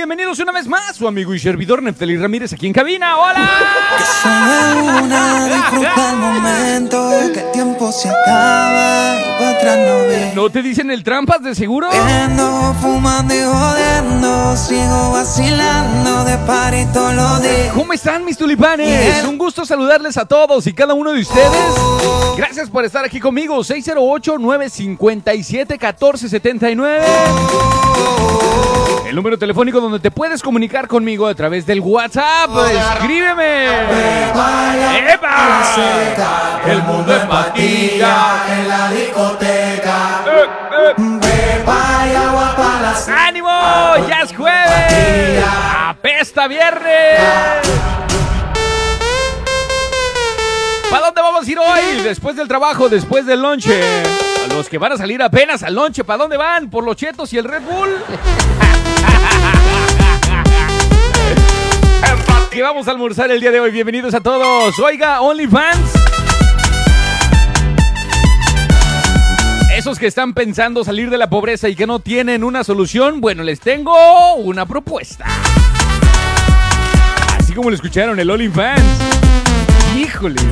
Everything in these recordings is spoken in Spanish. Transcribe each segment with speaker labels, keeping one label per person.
Speaker 1: Bienvenido. Bienvenidos una vez más, su amigo y servidor Neftali Ramírez aquí en cabina. ¡Hola!
Speaker 2: Solo una disfruta el momento que el tiempo se acaba y para atrás no ve.
Speaker 1: ¿No te dicen el trampas de seguro?
Speaker 2: Viendo, fumando y jodiendo, sigo vacilando de party todos los días.
Speaker 1: ¿Cómo están mis tulipanes? Un gusto saludarles a todos y cada uno de ustedes. Gracias por estar aquí conmigo. 608-957-1479. El número telefónico donde te puedes comunicar conmigo a través del WhatsApp. Escríbeme. ¡Epa! El mundo es patilla.
Speaker 3: en la discoteca.
Speaker 1: ¡Ánimo! ¡Ya es jueves! ¡Apesta viernes! ¿Para dónde vamos a ir hoy? Después del trabajo, después del lonche. A los que van a salir apenas al lonche, ¿para dónde van? ¿Por los chetos y el Red Bull? ¿Qué vamos a almorzar el día de hoy? Bienvenidos a todos. Oiga, OnlyFans. Esos que están pensando salir de la pobreza y que no tienen una solución, bueno, les tengo una propuesta. Así como lo escucharon, el OnlyFans. Híjoles.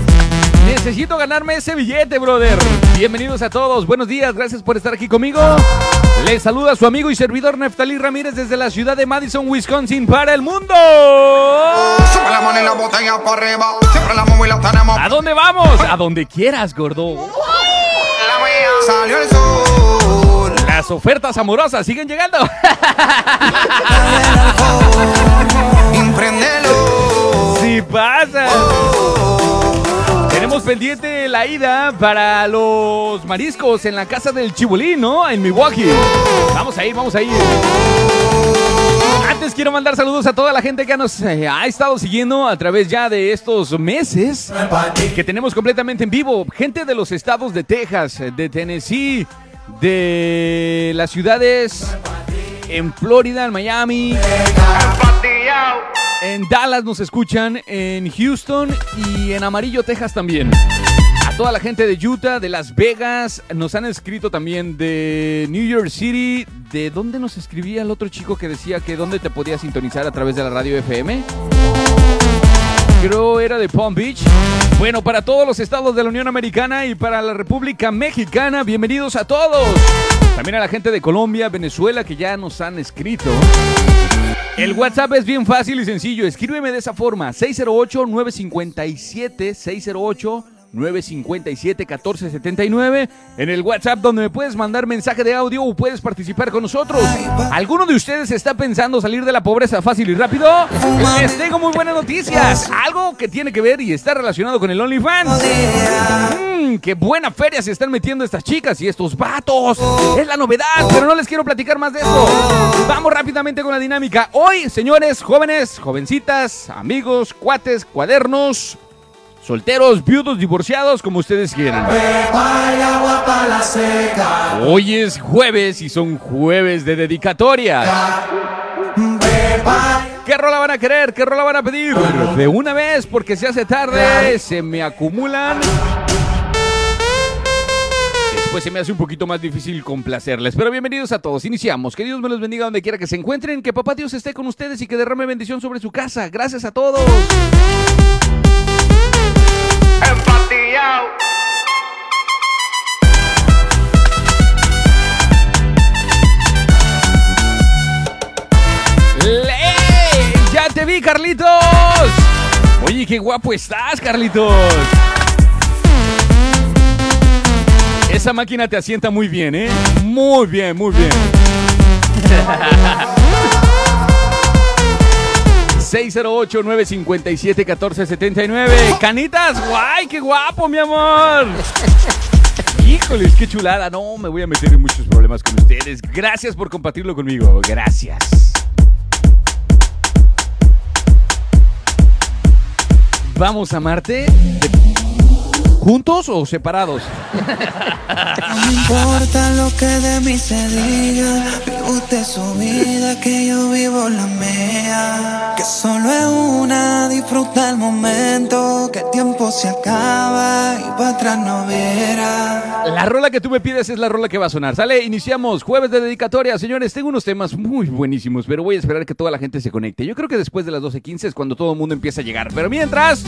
Speaker 1: Necesito ganarme ese billete, brother. Bienvenidos a todos. Buenos días. Gracias por estar aquí conmigo. Les saluda su amigo y servidor Neftalí Ramírez desde la ciudad de Madison, Wisconsin, para el mundo. ¿A dónde vamos? A donde quieras, gordo.
Speaker 3: Salió el sol.
Speaker 1: Las ofertas amorosas siguen llegando. Si pasa. Tenemos pendiente la ida para los mariscos en la casa del Chibulín, ¿no? En Milwaukee. Vamos a ir, vamos a ir. Antes quiero mandar saludos a toda la gente que nos eh, ha estado siguiendo a través ya de estos meses que tenemos completamente en vivo. Gente de los estados de Texas, de Tennessee, de las ciudades en Florida, en Miami, en Dallas nos escuchan, en Houston y en Amarillo, Texas también. A toda la gente de Utah, de Las Vegas, nos han escrito también de New York City. ¿De dónde nos escribía el otro chico que decía que dónde te podía sintonizar a través de la radio FM? Creo era de Palm Beach. Bueno, para todos los estados de la Unión Americana y para la República Mexicana, bienvenidos a todos. También a la gente de Colombia, Venezuela, que ya nos han escrito. El WhatsApp es bien fácil y sencillo. Escríbeme de esa forma: 608-957, 608-957-1479. En el WhatsApp, donde me puedes mandar mensaje de audio o puedes participar con nosotros. ¿Alguno de ustedes está pensando salir de la pobreza fácil y rápido? Les tengo muy buenas noticias. Algo que tiene que ver y está relacionado con el OnlyFans. Mm, qué buena feria se están metiendo estas chicas y estos vatos. Es la novedad, pero no les quiero platicar más de eso. Vamos rápidamente con la dinámica. Hoy, señores, jóvenes, jovencitas, amigos, cuates, cuadernos, solteros, viudos, divorciados, como ustedes quieran. Hoy es jueves y son jueves de dedicatorias. ¿Qué rola van a querer? ¿Qué rola van a pedir? De una vez, porque se hace tarde, se me acumulan. Después se me hace un poquito más difícil complacerles. Pero bienvenidos a todos. Iniciamos. Que Dios me los bendiga donde quiera que se encuentren. Que Papá Dios esté con ustedes y que derrame bendición sobre su casa. Gracias a todos.
Speaker 3: Empatillao.
Speaker 1: ¡Ey! ¡Ya te vi, Carlitos! Oye, qué guapo estás, Carlitos. Esa máquina te asienta muy bien, ¿eh? Muy bien, muy bien. 608-957-1479. Canitas, guay, qué guapo, mi amor. Híjoles, qué chulada. No, me voy a meter en muchos problemas con ustedes. Gracias por compartirlo conmigo. Gracias. Vamos a Marte. ¿Juntos o separados?
Speaker 2: No importa lo que de mí se diga. Vive usted su vida, que yo vivo la mía. Que solo es una, disfruta el momento. Que el tiempo se acaba y para atrás no verá.
Speaker 1: La rola que tú me pides es la rola que va a sonar. Sale, iniciamos jueves de dedicatoria. Señores, tengo unos temas muy buenísimos, pero voy a esperar que toda la gente se conecte. Yo creo que después de las 12.15 es cuando todo el mundo empieza a llegar. Pero mientras,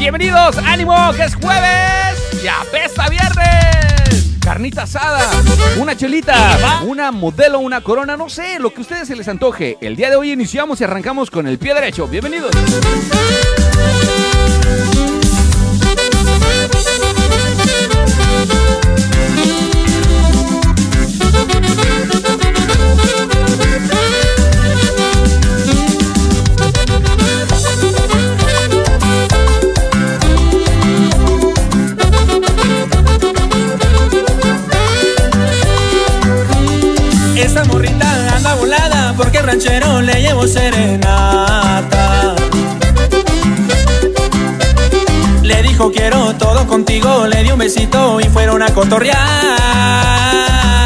Speaker 1: bienvenidos, ánimo, que es jueves. Ya pesa viernes. Carnita asada, una chelita, una modelo, una corona, no sé, lo que a ustedes se les antoje. El día de hoy iniciamos y arrancamos con el pie derecho. Bienvenidos.
Speaker 4: Esa morrita anda volada porque ranchero le llevo serenata. Le dijo quiero todo contigo, le dio un besito y fueron a cotorrear.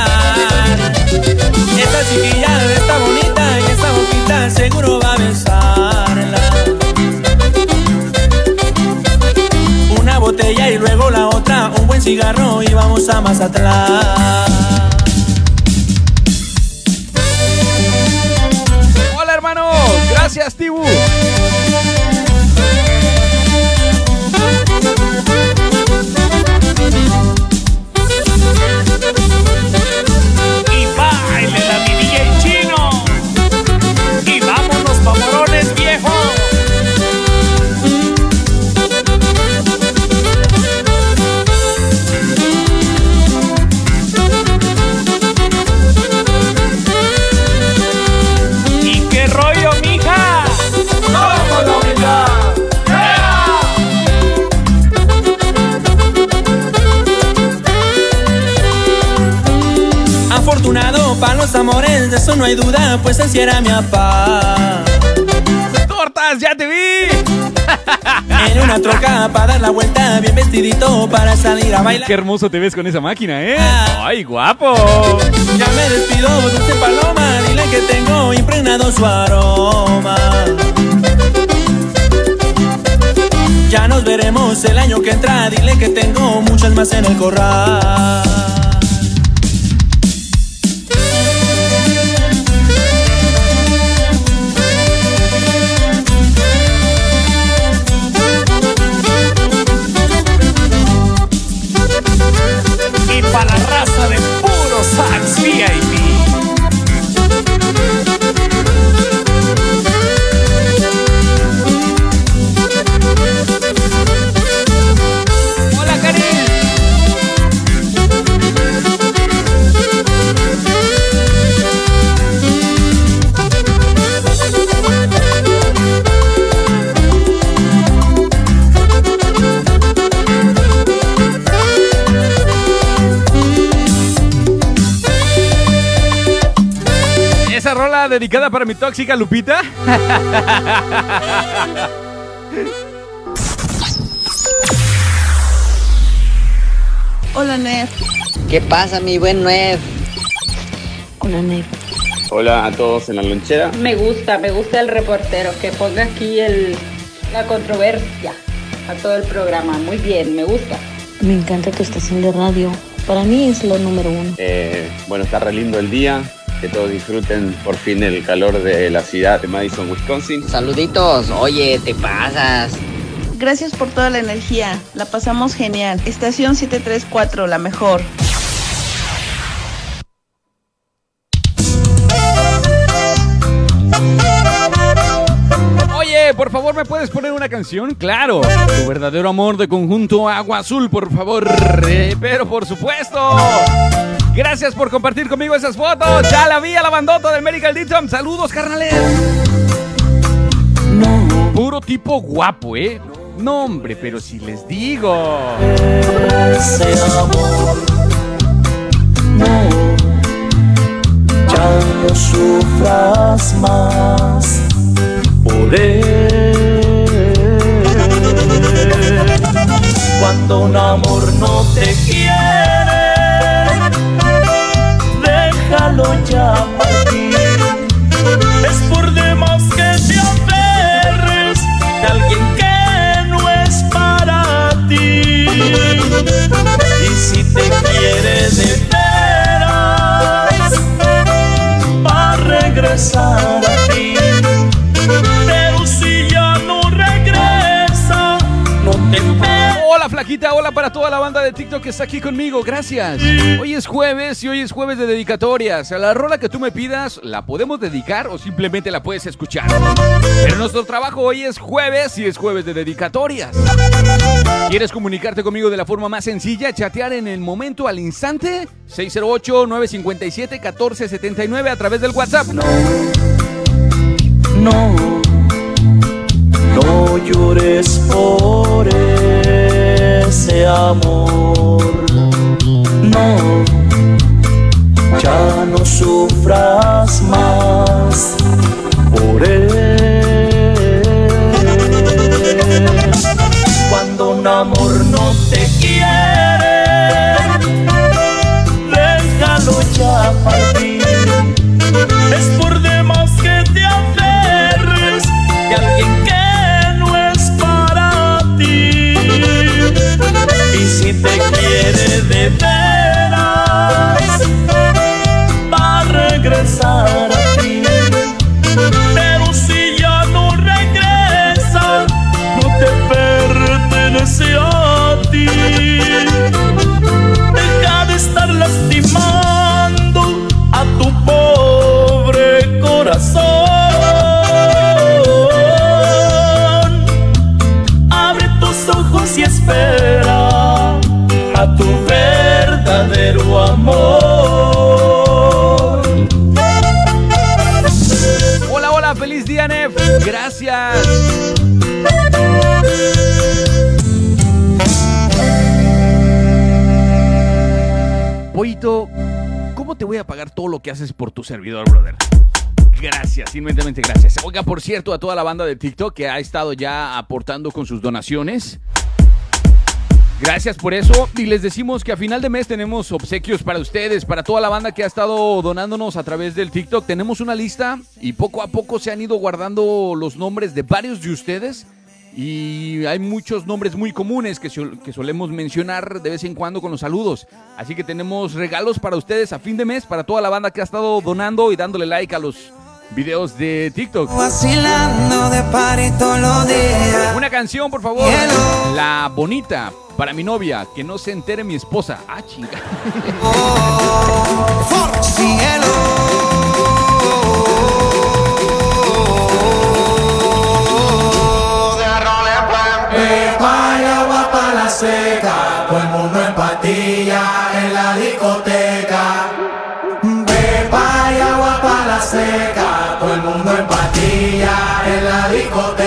Speaker 4: Salir a bailar.
Speaker 1: Qué hermoso te ves con esa máquina, ¿eh? ¡Ay, guapo!
Speaker 4: Ya me despido, dulce paloma, dile que tengo impregnado su aroma. Ya nos veremos el año que entra, dile que tengo muchas más en el corral.
Speaker 1: Rola dedicada para mi tóxica Lupita.
Speaker 5: Hola, Nef.
Speaker 6: ¿Qué pasa, mi buen Nuev?
Speaker 5: Hola, Nef.
Speaker 7: Hola a todos en la lonchera.
Speaker 8: Me gusta, me gusta el reportero que ponga aquí el, la controversia a todo el programa. Muy bien, me gusta.
Speaker 5: Me encanta tu estación de radio. Para mí es lo número uno.
Speaker 7: Eh, bueno, está re lindo el día. Que todos disfruten por fin el calor de la ciudad de Madison, Wisconsin.
Speaker 6: Saluditos. Oye, te pasas.
Speaker 5: Gracias por toda la energía. La pasamos genial. Estación 734, la mejor.
Speaker 1: Oye, por favor, ¿me puedes poner una canción? Claro, tu verdadero amor de conjunto Agua Azul, por favor. Eh, pero por supuesto. Gracias por compartir conmigo esas fotos. Ya la vi a la bandota del Medical Dixon. Saludos, carnales. Puro tipo guapo, ¿eh? No, hombre, pero si les digo.
Speaker 4: Ese amor, no, ya no sufras más Cuando
Speaker 9: Cuando un amor no te quiere, déjalo ya
Speaker 1: Hola para toda la banda de TikTok que está aquí conmigo, gracias. Hoy es jueves y hoy es jueves de dedicatorias. A la rola que tú me pidas, ¿la podemos dedicar o simplemente la puedes escuchar? Pero nuestro trabajo hoy es jueves y es jueves de dedicatorias. ¿Quieres comunicarte conmigo de la forma más sencilla? Chatear en el momento, al instante. 608-957-1479 a través del WhatsApp.
Speaker 9: No, no llores por ese amor. No, ya no sufras más por él. Cuando un amor
Speaker 1: pagar todo lo que haces por tu servidor, brother? Gracias, inmensamente gracias. Oiga, por cierto, a toda la banda de TikTok que ha estado ya aportando con sus donaciones. Gracias por eso. Y les decimos que a final de mes tenemos obsequios para ustedes, para toda la banda que ha estado donándonos a través del TikTok. Tenemos una lista y poco a poco se han ido guardando los nombres de varios de ustedes. Y hay muchos nombres muy comunes que, que solemos mencionar de vez en cuando con los saludos. Así que tenemos regalos para ustedes a fin de mes, para toda la banda que ha estado donando y dándole like a los videos de TikTok.
Speaker 2: Vacilando de los días.
Speaker 1: Una canción, por favor. La bonita para mi novia, que no se entere mi esposa. Ah, chinga.
Speaker 10: Pepa en la discoteca.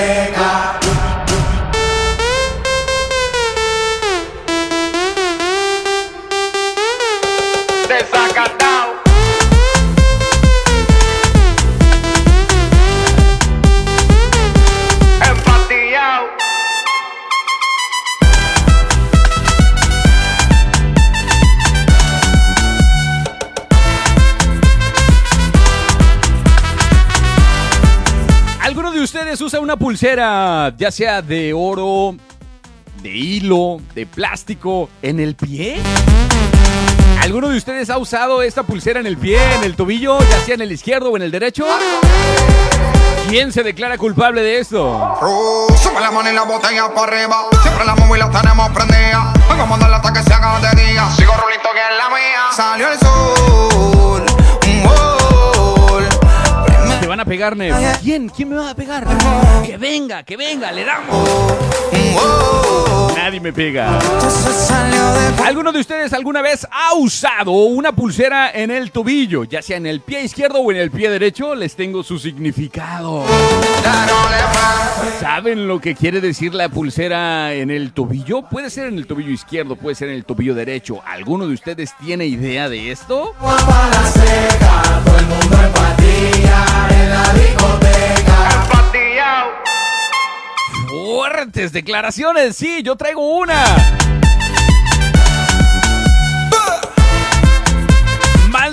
Speaker 1: Pulsera, ya sea de oro, de hilo, de plástico, en el pie? ¿Alguno de ustedes ha usado esta pulsera en el pie, en el tobillo, ya sea en el izquierdo o en el derecho? ¿Quién se declara culpable de esto?
Speaker 11: Sube la mano y la botella para arriba. Siempre la móvil la tenemos prendida. Vengo a mandarle hasta que se haga de día. Sigo rulito que es la mía. Salió el sol.
Speaker 1: Van a pegar, Nef. ¿Quién? ¿Quién me va a pegar? Que venga, que venga, le damos. Nadie me pega. ¿Alguno de ustedes alguna vez ha usado una pulsera en el tobillo? Ya sea en el pie izquierdo o en el pie derecho, les tengo su significado. ¿Saben lo que quiere decir la pulsera en el tobillo? Puede ser en el tobillo izquierdo, puede ser en el tobillo derecho. ¿Alguno de ustedes tiene idea de esto?
Speaker 10: Todo el mundo en patilla
Speaker 1: Fuertes declaraciones, sí, yo traigo una.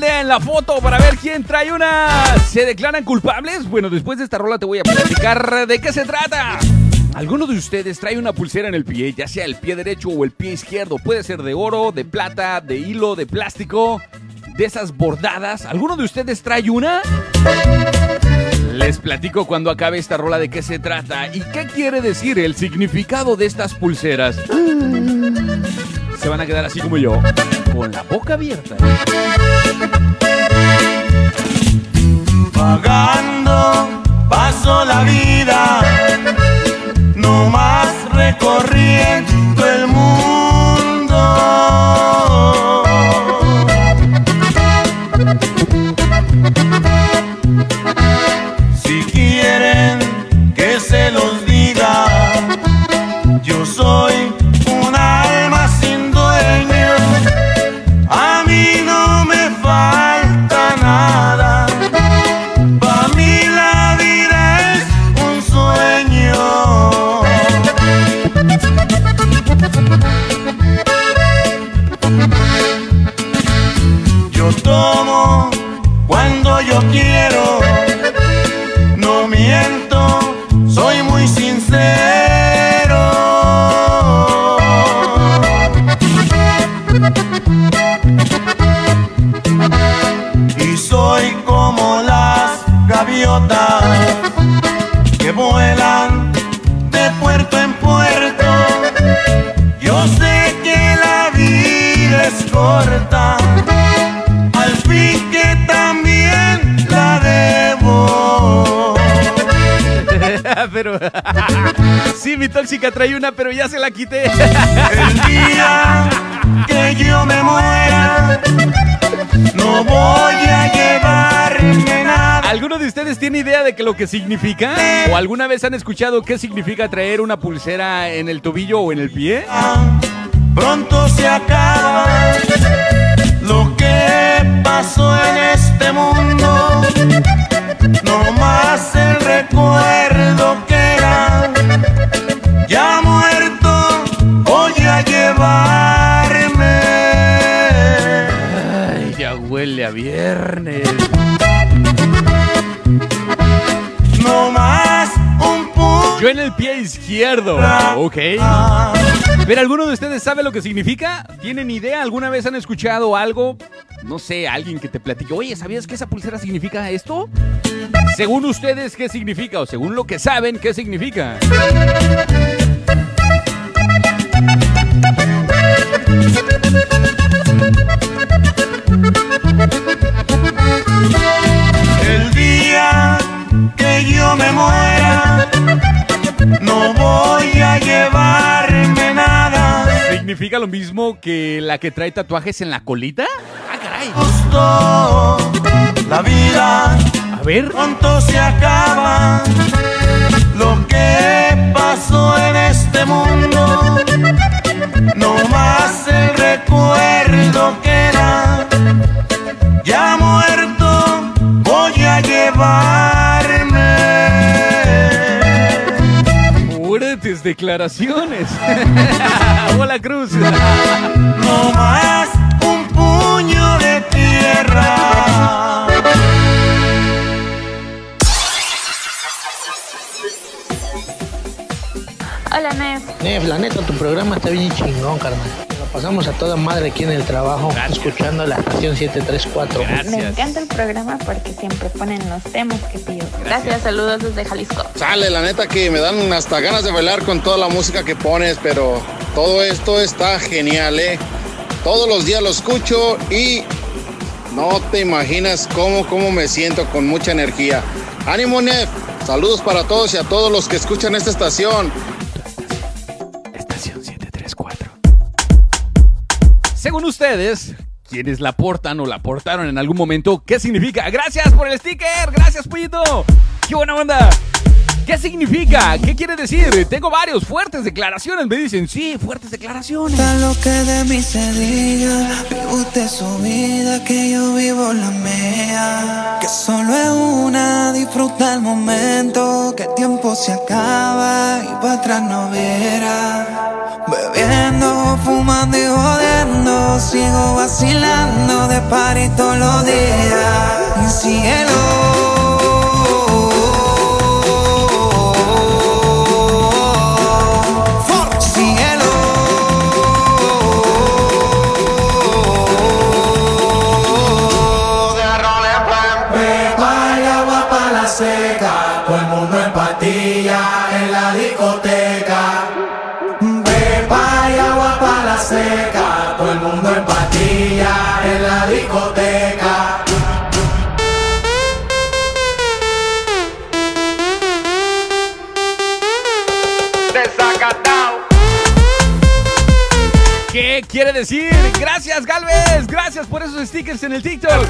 Speaker 1: en la foto para ver quién trae una. ¿Se declaran culpables? Bueno, después de esta rola te voy a platicar de qué se trata. Alguno de ustedes trae una pulsera en el pie, ya sea el pie derecho o el pie izquierdo. Puede ser de oro, de plata, de hilo, de plástico, de esas bordadas. ¿Alguno de ustedes trae una? Les platico cuando acabe esta rola de qué se trata y qué quiere decir el significado de estas pulseras. Se van a quedar así como yo, con la boca abierta.
Speaker 12: Vagando paso la vida, no más recorriendo
Speaker 1: tóxica trae una, pero ya se la quité.
Speaker 12: El día que yo me muera, no voy a llevarme nada.
Speaker 1: ¿Alguno de ustedes tiene idea de que lo que significa? ¿O alguna vez han escuchado qué significa traer una pulsera en el tobillo o en el pie?
Speaker 12: Pronto se acaba lo que pasó en este mundo.
Speaker 1: Viernes.
Speaker 12: No más un puño.
Speaker 1: Yo en el pie izquierdo. Ok. ¿Pero alguno de ustedes sabe lo que significa? ¿Tienen idea? ¿Alguna vez han escuchado algo? No sé, alguien que te platique. Oye, ¿sabías que esa pulsera significa esto? Según ustedes, ¿qué significa? O según lo que saben, ¿qué significa?
Speaker 12: Me muera, no voy a llevarme nada.
Speaker 1: ¿Significa lo mismo que la que trae tatuajes en la colita? Ah, caray.
Speaker 12: Justo la vida
Speaker 1: A ver.
Speaker 12: pronto se acaba. Lo que pasó en este mundo, no más el recuerdo queda.
Speaker 1: Declaraciones. Hola, Cruz.
Speaker 12: No más un puño de tierra.
Speaker 13: Hola, Nef.
Speaker 14: Nef, la neta, tu programa está bien chingón, carnal. Lo pasamos a toda madre aquí en el trabajo, escuchando la estación 734.
Speaker 13: Me encanta el programa porque siempre ponen los temas que pido. Gracias, saludos desde Jalisco.
Speaker 15: Sale, la neta que me dan hasta ganas de bailar con toda la música que pones, pero todo esto está genial, ¿eh? Todos los días lo escucho y no te imaginas cómo, cómo me siento con mucha energía. ¡Ánimo, Nef! Saludos para todos y a todos los que escuchan esta estación.
Speaker 1: Estación Según ustedes, quienes la portan o la portaron en algún momento, ¿qué significa? Gracias por el sticker, gracias, Pollito. ¡Qué buena onda! ¿Qué significa? ¿Qué quiere decir? Tengo varios fuertes declaraciones. Me dicen, sí, fuertes declaraciones.
Speaker 2: Lo que de mí se diga, vive usted su vida, que yo vivo la mía. Que solo es una, disfruta el momento, que el tiempo se acaba y para atrás no verá. Bebiendo, fumando y jodiendo, sigo vacilando de party todos los días. Y cielo.
Speaker 1: ¿Qué quiere decir? Gracias, Galvez. Gracias por esos stickers en el TikTok.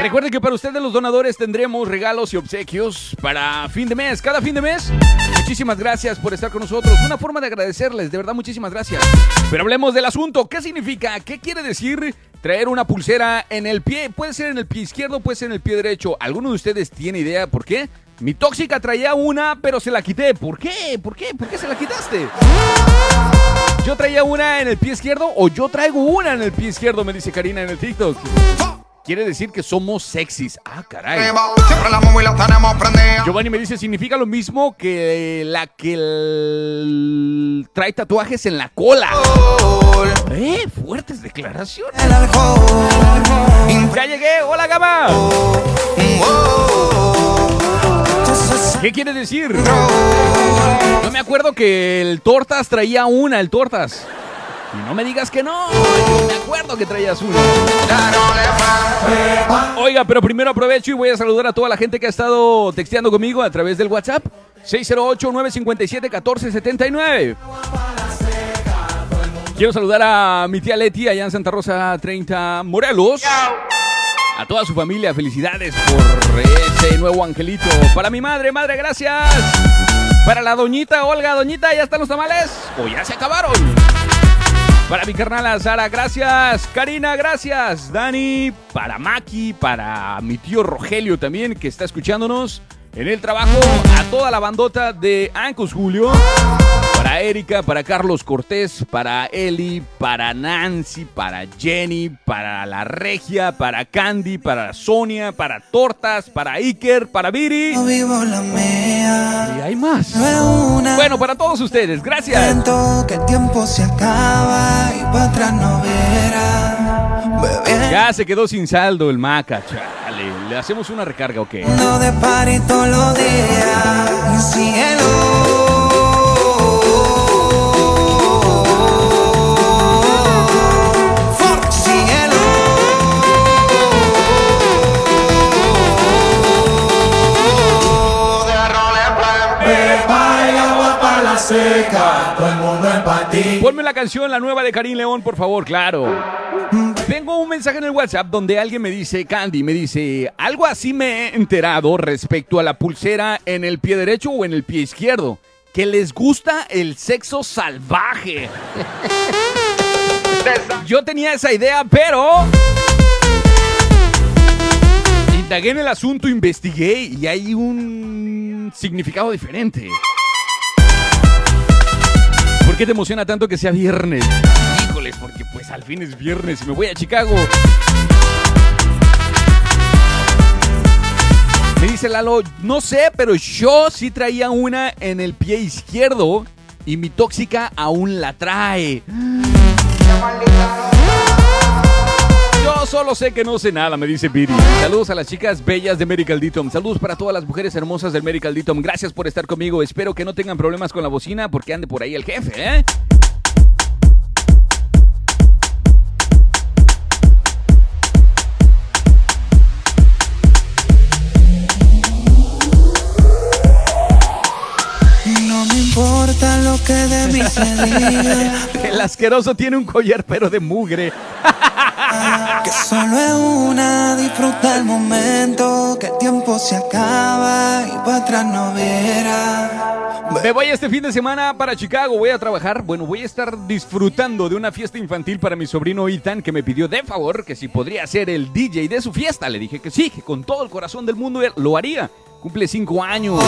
Speaker 1: Recuerden que para ustedes los donadores tendremos regalos y obsequios para fin de mes. Cada fin de mes. Muchísimas gracias por estar con nosotros. Una forma de agradecerles, de verdad, muchísimas gracias. Pero hablemos del asunto. ¿Qué significa? ¿Qué quiere decir traer una pulsera en el pie? Puede ser en el pie izquierdo, puede ser en el pie derecho. ¿Alguno de ustedes tiene idea por qué? Mi tóxica traía una, pero se la quité. ¿Por qué? ¿Por qué? ¿Por qué se la quitaste? Yo traía una en el pie izquierdo o yo traigo una en el pie izquierdo, me dice Karina en el TikTok. Quiere decir que somos sexys. Ah, caray. Giovanni me dice, significa lo mismo que la que el- trae tatuajes en la cola. Eh, fuertes declaraciones. Ya llegué, hola gama. ¿Qué quiere decir? Yo me acuerdo que el Tortas traía una, el Tortas. Y no me digas que no. Yo me acuerdo que traías una. Oiga, pero primero aprovecho y voy a saludar a toda la gente que ha estado texteando conmigo a través del WhatsApp. 608-957-1479. Quiero saludar a mi tía Leti allá en Santa Rosa 30 Morelos. A toda su familia, felicidades por ese nuevo angelito. Para mi madre, madre, gracias. Para la doñita Olga, doñita, ¿ya están los tamales? ¿O ya se acabaron? Para mi carnala Sara, gracias. Karina, gracias. Dani, para Maki, para mi tío Rogelio también, que está escuchándonos en el trabajo. A toda la bandota de Ancos Julio. Para Erika, para Carlos Cortés, para Eli, para Nancy, para Jenny, para la Regia, para Candy, para Sonia, para Tortas, para Iker, para Viri.
Speaker 2: No vivo la mía.
Speaker 1: Y hay más.
Speaker 2: No es una.
Speaker 1: Bueno, para todos ustedes, gracias.
Speaker 2: Siento que el tiempo se acaba y para atrás no verá. Bebiendo
Speaker 1: Ya se quedó sin saldo el Maca, chale. Le hacemos una recarga, ok.
Speaker 2: de party todos los días. Cielo.
Speaker 3: Seca. Todo el mundo en.
Speaker 1: Ponme la canción, la nueva de Karim León, por favor, claro. Tengo un mensaje en el WhatsApp donde alguien me dice, Candy, me dice, algo así me he enterado respecto a la pulsera en el pie derecho o en el pie izquierdo, que les gusta el sexo salvaje. Yo tenía esa idea, pero... Indagué en el asunto, investigué y hay un significado diferente. ¿Por qué te emociona tanto que sea viernes? Al fin es viernes y me voy a Chicago. Me dice Lalo, no sé, pero yo sí traía una en el pie izquierdo y mi tóxica aún la trae. Yo solo sé que no sé nada, me dice Viri. Saludos a las chicas bellas de Medical Ditom. Saludos para todas las mujeres hermosas del Medical Ditom. Gracias por estar conmigo. Espero que no tengan problemas con la bocina porque ande por ahí el jefe, ¿eh?
Speaker 2: Importa lo que de mí se diga.
Speaker 1: El asqueroso tiene un collar pero de mugre.
Speaker 2: Que solo es una, disfruta el momento, que el tiempo se acaba y para atrás no verá.
Speaker 1: Me voy este fin de semana para Chicago, voy a trabajar, bueno, voy a estar disfrutando de una fiesta infantil para mi sobrino Ethan que me pidió de favor que si podría ser el DJ de su fiesta. Le dije que sí, que con todo el corazón del mundo lo haría. Cumple cinco años.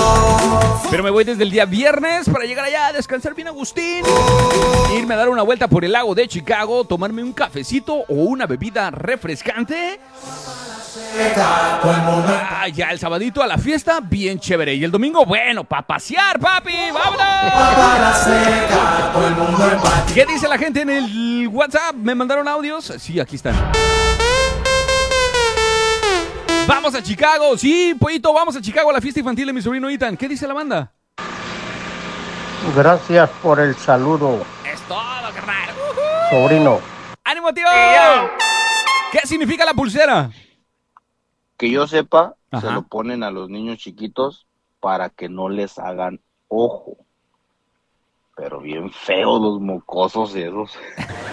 Speaker 1: Pero me voy desde el día viernes para llegar allá a descansar bien Agustín. Irme a dar una vuelta por el lago de Chicago, tomarme un cafecito o una bebida refrescante. Ah, ya el sabadito a la fiesta, bien chévere. Y el domingo, bueno, para pasear, papi, vámonos. ¿Qué dice la gente en el WhatsApp? ¿Me mandaron audios? Sí, aquí están. Vamos a Chicago, sí, pollito, vamos a Chicago a la fiesta infantil de mi sobrino Ethan. ¿Qué dice la banda?
Speaker 16: Gracias por el saludo,
Speaker 1: Es todo, carnal.
Speaker 16: sobrino.
Speaker 1: ¡Ánimo, tío! ¿Qué significa la pulsera?
Speaker 17: Que yo sepa, se lo ponen a los niños chiquitos para que no les hagan ojo. Pero bien feos los mocosos esos.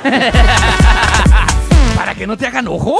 Speaker 1: ¿Para que no te hagan ojo?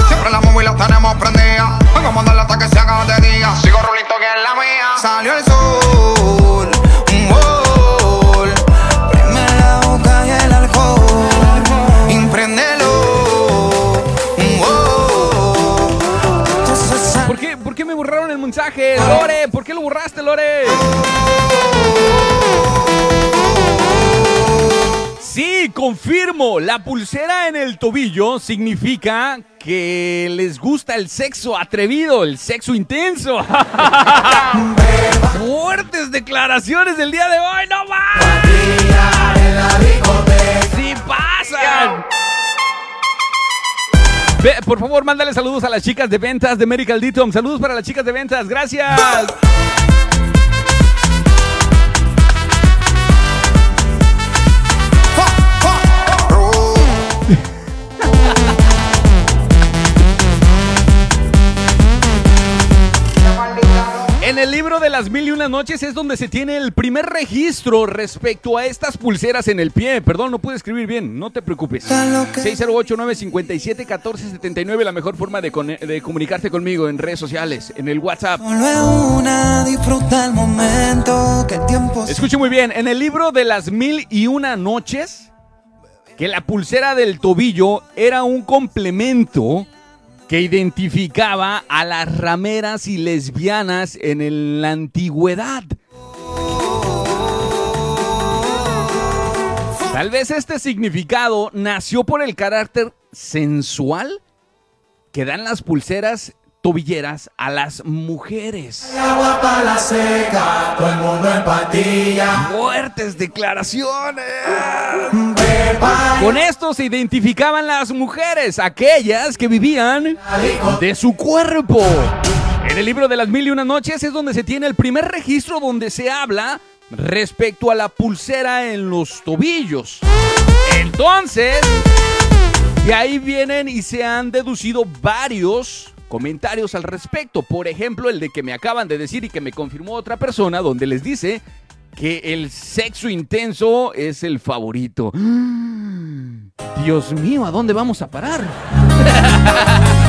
Speaker 1: confirmo. La pulsera en el tobillo significa que les gusta el sexo atrevido, el sexo intenso. Fuertes declaraciones del día de hoy, no más. Sí pasan. Por favor, mándale saludos a las chicas de ventas de Medical Ditom. Saludos para las chicas de ventas. Gracias. El libro de las mil y una noches es donde se tiene el primer registro respecto a estas pulseras en el pie. Perdón, no pude escribir bien, no te preocupes. 608-957-1479, la mejor forma de, con- de comunicarte conmigo en redes sociales, en el WhatsApp.
Speaker 2: Una, disfruta el momento, que el tiempo
Speaker 1: Escuche muy bien, en el libro de las mil y una noches, que la pulsera del tobillo era un complemento que identificaba a las rameras y lesbianas en el- la antigüedad. Tal vez este significado nació por el carácter sensual que dan las pulseras tobilleras a las mujeres.
Speaker 3: Agua para la seca, todo el mundo en patilla.
Speaker 1: Fuertes declaraciones. Con esto se identificaban las mujeres, aquellas que vivían de su cuerpo. En el libro de las mil y una noches es donde se tiene el primer registro donde se habla respecto a la pulsera en los tobillos. Entonces, de ahí vienen y se han deducido varios comentarios al respecto. Por ejemplo, el de que me acaban de decir y que me confirmó otra persona, donde les dice que el sexo intenso es el favorito. Dios mío, ¿a dónde vamos a parar?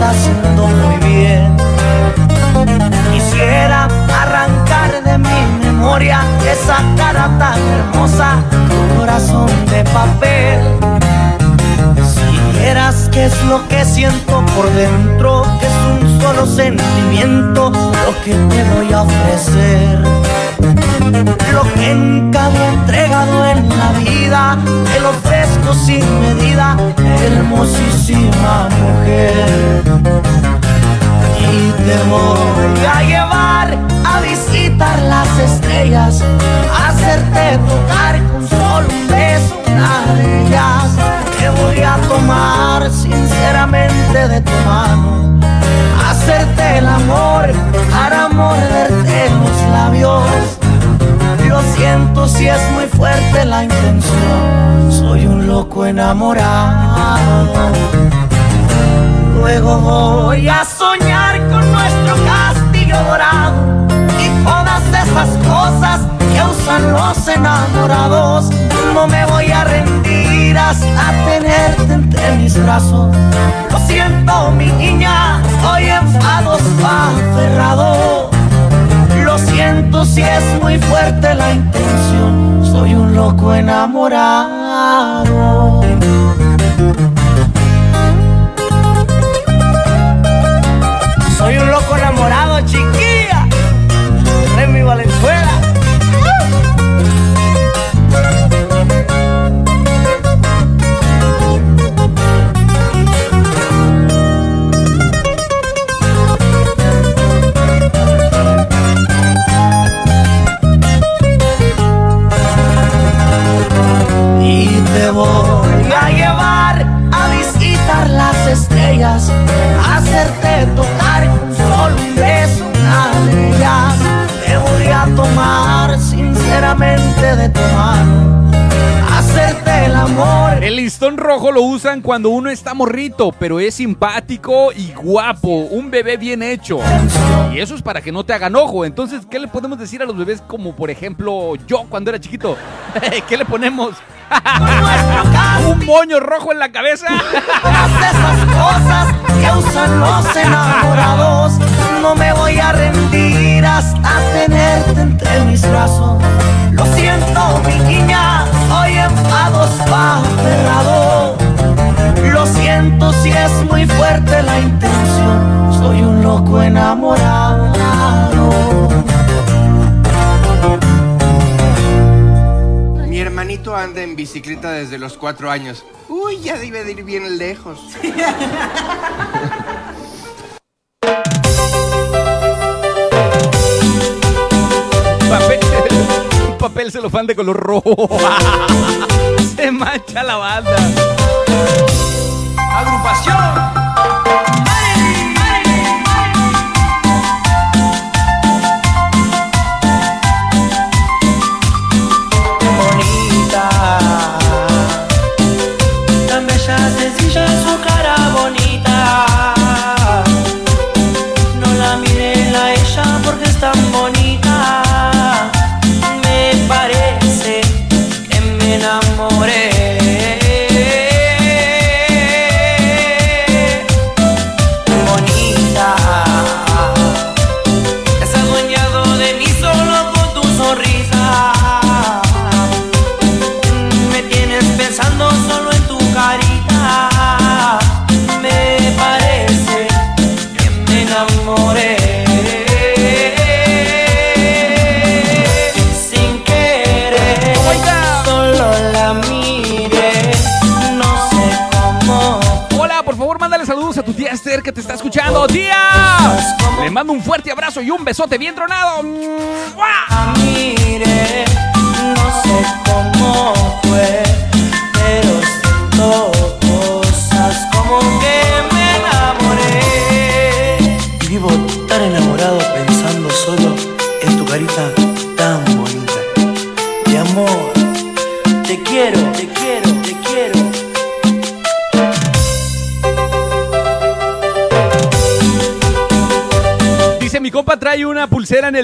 Speaker 2: está haciendo muy bien. Quisiera arrancar de mi memoria esa cara tan hermosa, tu corazón de papel. Si vieras qué es lo que siento por dentro, que es un solo sentimiento, lo que te voy a ofrecer. Lo que nunca había entregado en la vida, te lo ofrezco sin medida, hermosísima mujer. Y te voy a llevar a visitar las estrellas, hacerte tocar con solo un beso una de ellas. Te voy a tomar sinceramente de tu mano, hacerte el amor para morderte los
Speaker 18: si es muy fuerte la intención. Soy un loco enamorado. Luego voy a
Speaker 1: soñar. Loco enamorado. Usan cuando uno está morrito, pero es simpático y guapo, un bebé bien hecho. Y eso es para que no te hagan ojo. Entonces, ¿qué le podemos decir a los bebés como por ejemplo yo cuando era chiquito? ¿Qué le ponemos? ¿Un moño rojo en la cabeza?
Speaker 18: Todas esas cosas que usan los enamorados. No me voy a rendir hasta tenerte entre mis brazos. Lo siento, mi niña, soy enfados aferrado. Si es muy fuerte la intención. Soy un loco enamorado.
Speaker 19: Mi hermanito anda en bicicleta desde los cuatro años. Uy, ya debe de ir bien lejos.
Speaker 1: Papel celofán de color rojo. Se mancha la banda.
Speaker 18: Agrupación.
Speaker 1: Abrazo y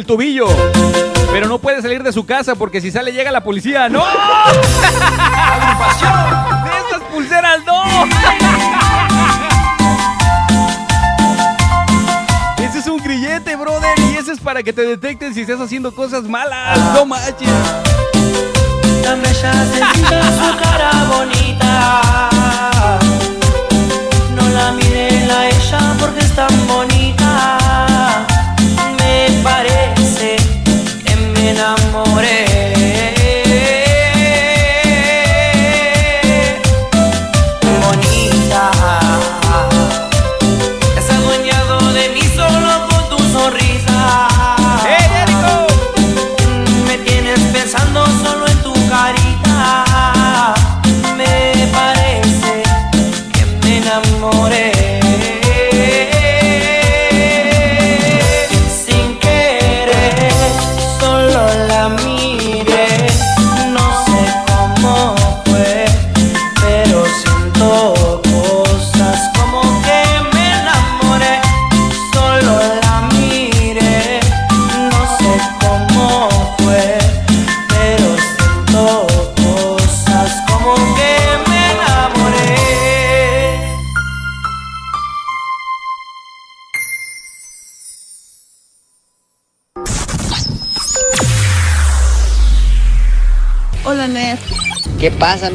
Speaker 1: el tobillo, pero no puede salir de su casa porque si sale llega la policía. ¡No! ¡De estas pulseras no! Ese es un grillete, brother, y ese es para que te detecten si estás haciendo cosas malas. No manches.
Speaker 18: Tan bella, sencilla, su cara bonita. No la miren a ella porque es tan bonita. Enamoré.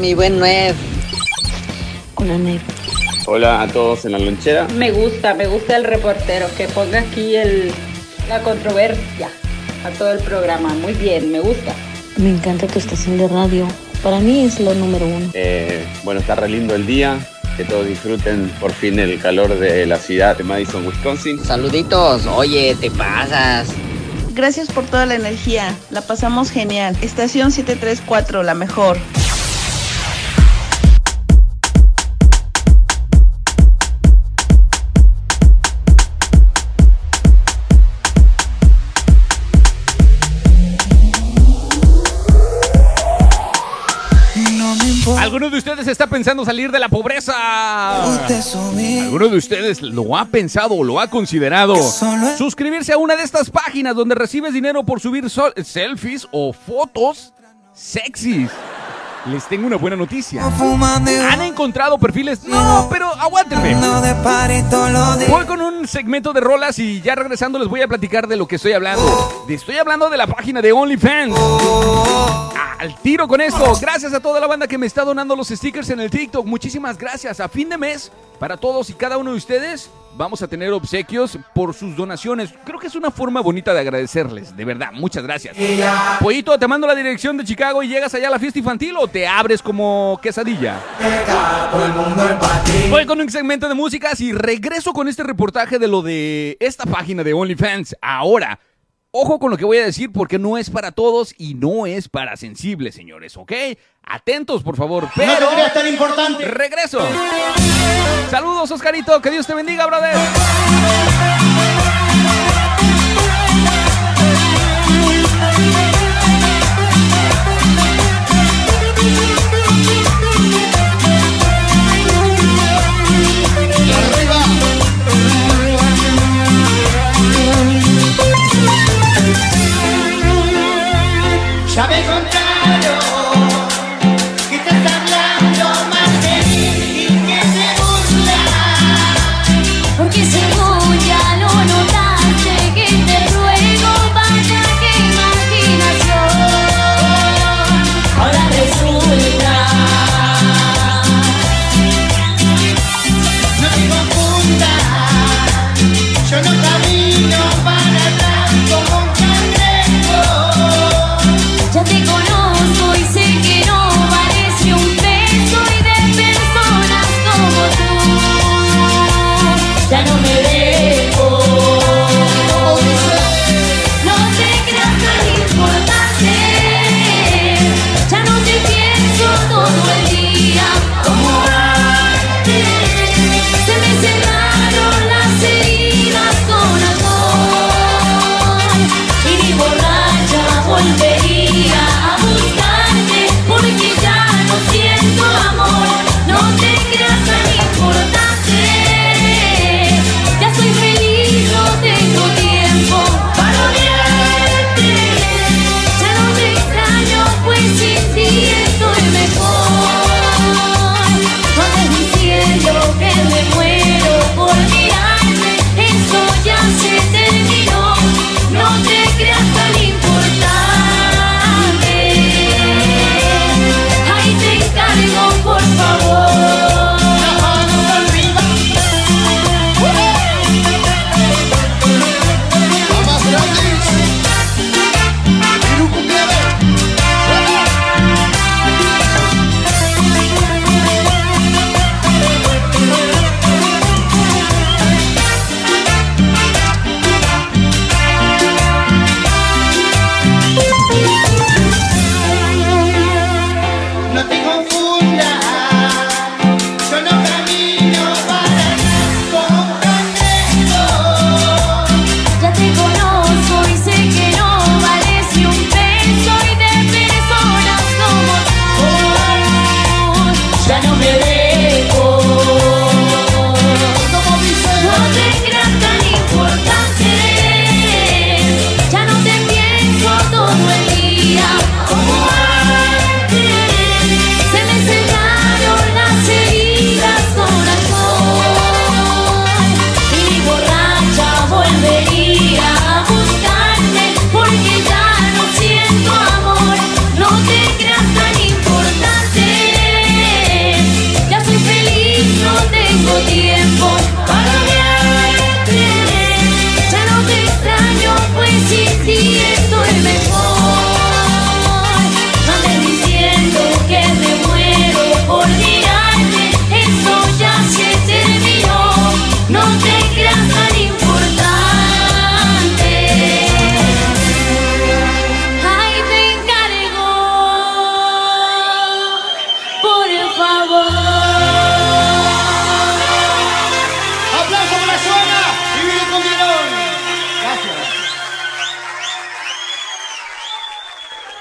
Speaker 6: Mi buen Nef?
Speaker 8: Hola.
Speaker 7: Hola a todos en la lonchera.
Speaker 8: Me gusta, me gusta el reportero que ponga aquí el, la controversia a todo el programa. Muy bien, me gusta.
Speaker 13: Me encanta tu estación de radio. Para mí es lo número uno.
Speaker 7: Eh, bueno, está re lindo el día. Que todos disfruten por fin el calor de la ciudad de Madison, Wisconsin.
Speaker 6: Saluditos. Oye, te pasas.
Speaker 5: Gracias por toda la energía. La pasamos genial. Estación 734, la mejor.
Speaker 1: ¿Alguno de ustedes está pensando salir de la pobreza? ¿Alguno de ustedes lo ha pensado o lo ha considerado? Suscribirse a una de estas páginas donde recibes dinero por subir selfies o fotos sexys. Les tengo una buena noticia. ¿Han encontrado perfiles? No, pero aguántenme. Voy con un segmento de rolas y ya regresando les voy a platicar de lo que estoy hablando. Estoy hablando de la página de OnlyFans. Al tiro con esto. Gracias a toda la banda que me está donando los stickers en el TikTok. Muchísimas gracias. A fin de mes, para todos y cada uno de ustedes, vamos a tener obsequios por sus donaciones. Creo que es una forma bonita de agradecerles. De verdad, muchas gracias. Pollito, te mando la dirección de Chicago y llegas allá a la fiesta infantil o te abres como quesadilla. Voy con un segmento de músicas y regreso con este reportaje de lo de esta página de OnlyFans. Ahora, ojo con lo que voy a decir porque no es para todos y no es para sensibles, señores, ¿ok? Atentos, por favor. Pero
Speaker 9: te creas tan importante.
Speaker 1: Regreso. Saludos, Oscarito. Que Dios te bendiga, brother.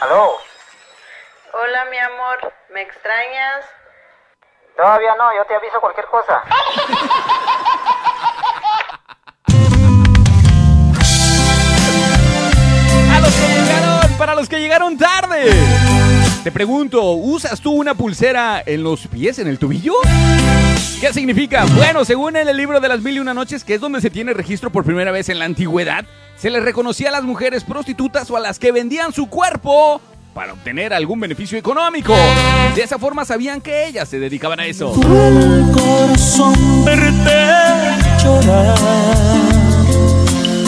Speaker 20: ¿Aló?
Speaker 21: Hola, mi amor, ¿me extrañas?
Speaker 20: Todavía no, yo te aviso cualquier cosa.
Speaker 1: A los que llegaron, para los que llegaron tarde. Te pregunto, ¿usas tú una pulsera en los pies, en el tobillo? ¿Qué significa? Bueno, según en el libro de las mil y una noches, que es donde se tiene registro por primera vez en la antigüedad, se les reconocía a las mujeres prostitutas o a las que vendían su cuerpo para obtener algún beneficio económico. De esa forma sabían que ellas se dedicaban a eso.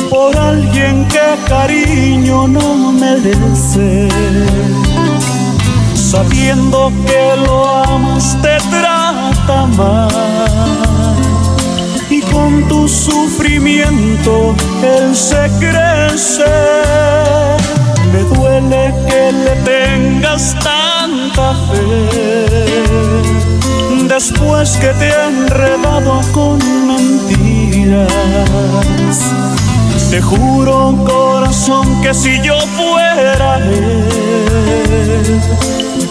Speaker 9: por alguien que cariño no merece. Sabiendo que lo amas te y con tu sufrimiento él se crece. Me duele que le tengas tanta fe después que te ha enredado con mentiras. Te juro, corazón, que si yo fuera él,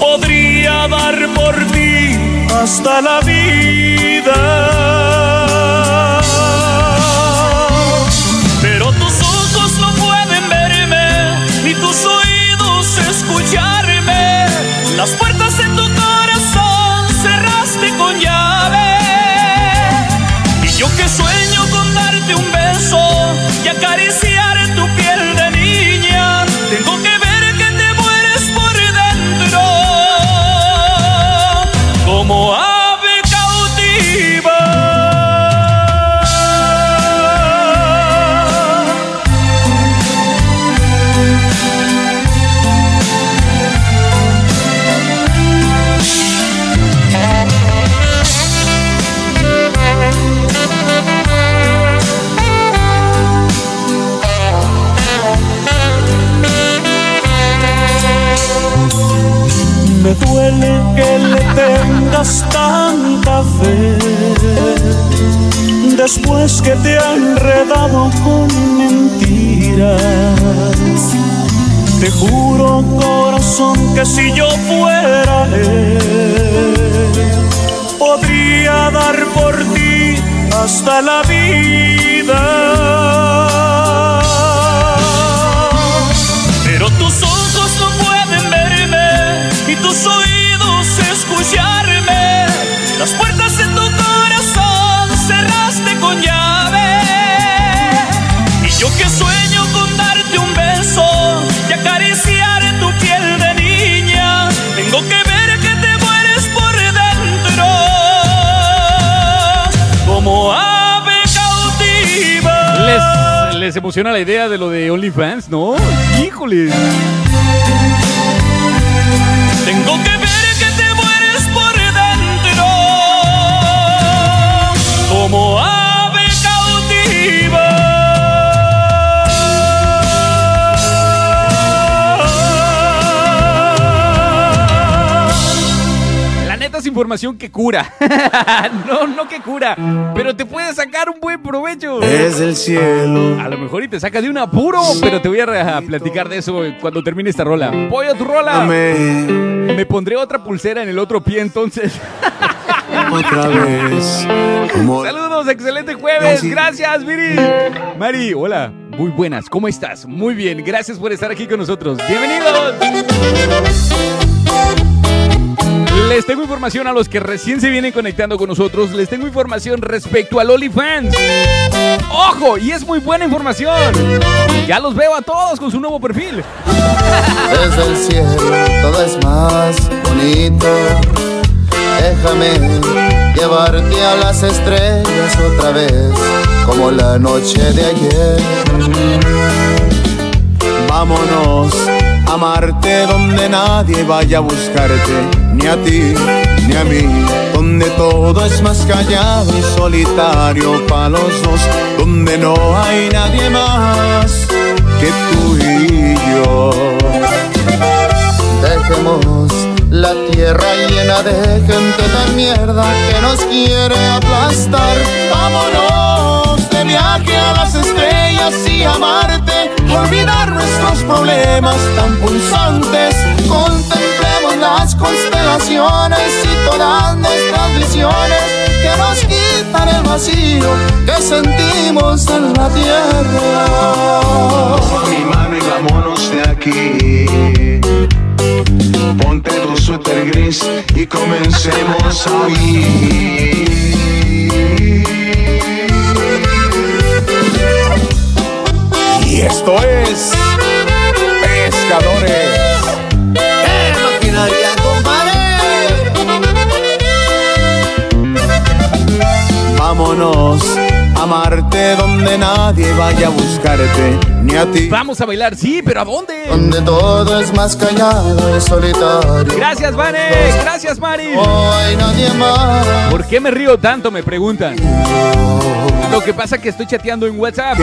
Speaker 9: podría dar por ti hasta la vida. Pero tus ojos no pueden verme, ni tus oídos escucharme. Las puertas que si yo fuera
Speaker 1: emociona la idea de lo de OnlyFans, no? Híjole.
Speaker 9: Tengo que
Speaker 1: información que cura. no, no que cura. Pero te puede sacar un buen provecho.
Speaker 9: Desde el cielo.
Speaker 1: A lo mejor y te saca de un apuro, pero te voy a, a platicar de eso cuando termine esta rola. Pollo tu rola. Me pondré otra pulsera en el otro pie entonces.
Speaker 9: Otra vez. Como
Speaker 1: Saludos, excelente jueves. Gracias, Miri. Mari, hola. Muy buenas, ¿cómo estás? Muy bien, gracias por estar aquí con nosotros. Bienvenidos. Les tengo información a los que recién se vienen conectando con nosotros. Les tengo información respecto al OnlyFans. ¡Ojo! Y es muy buena información. Ya los veo a todos con su nuevo perfil.
Speaker 22: Desde el cielo todo es más bonito. Déjame llevarte a las estrellas otra vez, como la noche de ayer. Vámonos a Marte donde nadie vaya a buscarte, ni a ti ni a mí, donde todo es más callado y solitario para los dos, donde no hay nadie más que tú y yo. Dejemos la tierra llena de gente tan mierda que nos quiere aplastar. Vámonos de viaje a las estrellas y amarte, olvidar nuestros problemas tan pulsantes. Contemplemos las constelaciones y todas nuestras visiones que nos quitan el vacío que sentimos en la tierra.
Speaker 3: Toma mi mano y vámonos de aquí. Ponte tu suéter gris y comencemos a
Speaker 22: Y esto es Pescadores. ¡Eh, Vámonos a Marte donde nadie vaya a buscarte, ni a ti.
Speaker 1: Vamos a bailar, sí, pero ¿a dónde?
Speaker 22: Donde todo es más callado y solitario.
Speaker 1: Gracias, Vane. Gracias, Mari.
Speaker 22: No hay nadie más.
Speaker 1: ¿Por qué me río tanto? Me preguntan. Lo que pasa es que estoy chateando en WhatsApp.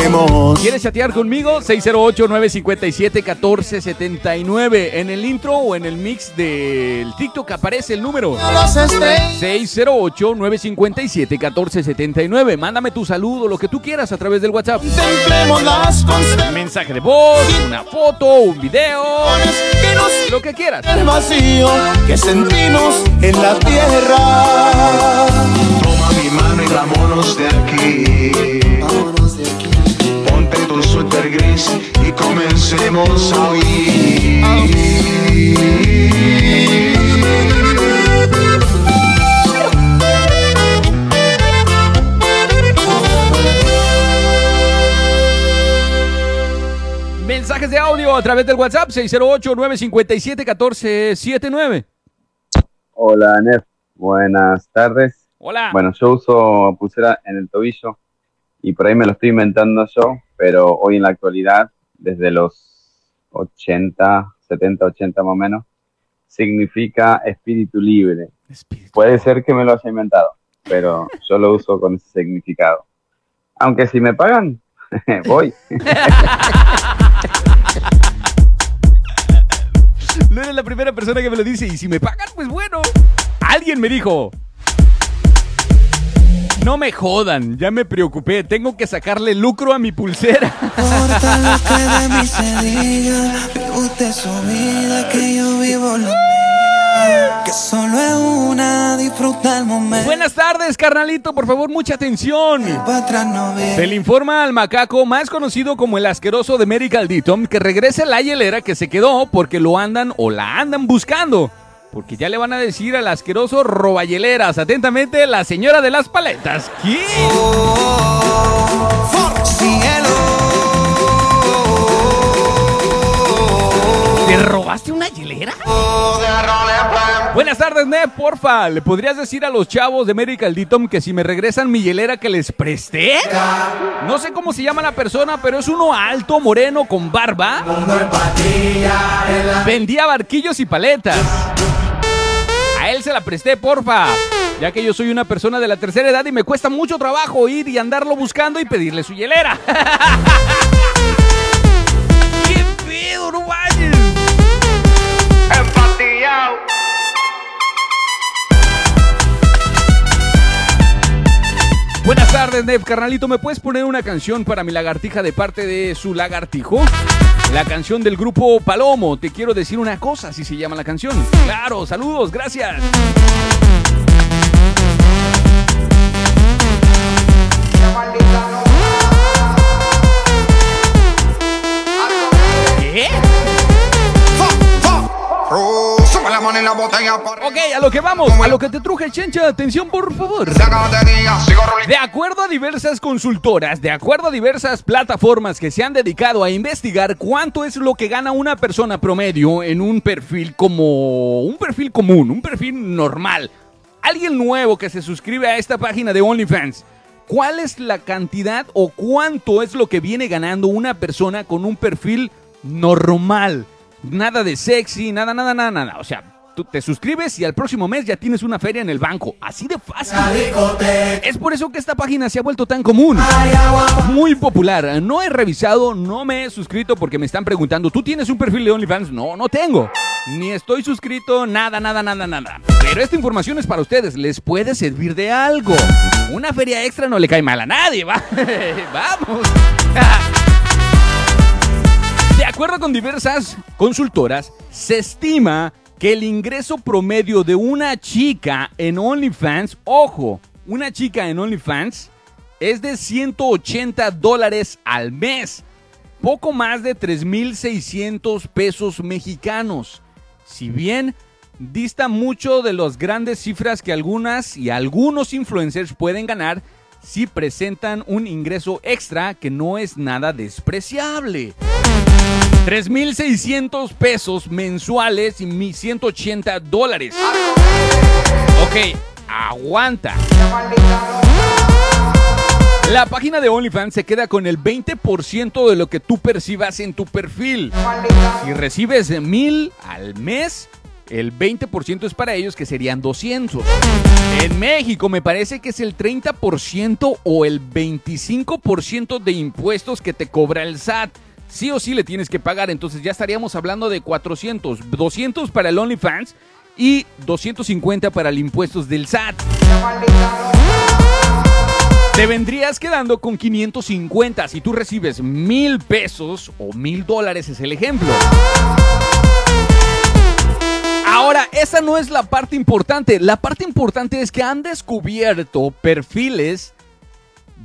Speaker 1: ¿Quieres chatear conmigo? 608-957-1479. En el intro o en el mix del TikTok aparece el número.
Speaker 22: Las estrellas.
Speaker 1: 608-957-1479. Mándame tu saludo, lo que tú quieras a través del WhatsApp.
Speaker 22: Constelaciones.
Speaker 1: Mensaje de voz, una foto, un video,
Speaker 22: Que nos
Speaker 1: lo que quieras.
Speaker 22: el vacío que sentimos en la tierra.
Speaker 3: Vámonos de aquí. Ponte tu suéter gris y comencemos a oír.
Speaker 1: Mensajes de audio a través del WhatsApp 608-957-1479.
Speaker 7: Hola, Nef. Buenas tardes.
Speaker 1: Hola.
Speaker 7: Bueno, yo uso pulsera en el tobillo y por ahí me lo estoy inventando yo, pero hoy en la actualidad, desde los 80, 70, 80 más o menos, significa espíritu libre. Puede ser que me lo haya inventado, pero yo lo uso con ese significado. Aunque si me pagan, voy.
Speaker 1: No eres la primera persona que me lo dice. Y si me pagan, pues bueno. Alguien me dijo. No me jodan, ya me preocupé. Tengo que sacarle lucro a mi pulsera.
Speaker 2: que solo es una, disfruta el momento.
Speaker 1: Buenas tardes, carnalito. Por favor, mucha atención.
Speaker 2: No.
Speaker 1: Se le informa al macaco, más conocido como el asqueroso de Medical Ditom, que regrese la hielera que se quedó porque lo andan o la andan buscando. Porque ya le van a decir al asqueroso robayeleras. Atentamente, la señora de las paletas. ¿Quién? ¿Te robaste una hielera? Buenas tardes, Nef, porfa. ¿Le podrías decir a los chavos de Medical Ditom que si me regresan mi hielera que les presté? No sé cómo se llama la persona, pero es uno alto, moreno, con barba. Vendía barquillos y paletas. A él se la presté, porfa. Ya que yo soy una persona de la tercera edad y me cuesta mucho trabajo ir y andarlo buscando y pedirle su hielera. Nev. Carnalito, ¿me puedes poner una canción para mi lagartija de parte de su lagartijo? La canción del grupo Palomo. Te quiero decir una cosa, si se llama la canción. Claro, saludos, gracias.
Speaker 11: Sube la mano en la botella por
Speaker 1: Ok, a lo que vamos, a lo que te truje, Chencha. Atención, por favor.
Speaker 11: De
Speaker 1: acuerdo a diversas consultoras, de acuerdo a diversas plataformas que se han dedicado a investigar cuánto es lo que gana una persona promedio en un perfil como un perfil común, un perfil normal. Alguien nuevo que se suscribe a esta página de OnlyFans. ¿Cuál es la cantidad o cuánto es lo que viene ganando una persona con un perfil normal? Nada de sexy, nada, nada, nada, nada. O sea, tú te suscribes y al próximo mes ya tienes una feria en el banco. Así de fácil. Es por eso que esta página se ha vuelto tan común. Muy popular. No he revisado, no me he suscrito porque me están preguntando, ¿tú tienes un perfil de OnlyFans? No, no tengo. Ni estoy suscrito, nada, nada, nada, nada. Pero esta información es para ustedes, les puede servir de algo. Una feria extra no le cae mal a nadie, ¿va? Vamos. De acuerdo con diversas consultoras, se estima que el ingreso promedio de una chica en OnlyFans, ojo, una chica en OnlyFans, es de 180 dólares al mes, poco más de 3.600 pesos mexicanos. Si bien dista mucho de las grandes cifras que algunas y algunos influencers pueden ganar si presentan un ingreso extra que no es nada despreciable. 3.600 pesos mensuales y 1.180 dólares. Ok, aguanta. La página de OnlyFans se queda con el 20% de lo que tú percibas en tu perfil. Si recibes mil al mes, el 20% es para ellos que serían 200. En México me parece que es el 30% o el 25% de impuestos que te cobra el SAT. Sí o sí le tienes que pagar, entonces ya estaríamos hablando de 400, 200 para el OnlyFans y 250 para el impuestos del SAT. Te vendrías quedando con 550 si tú recibes mil pesos o mil dólares es el ejemplo. Ahora, esa no es la parte importante. La parte importante es que han descubierto perfiles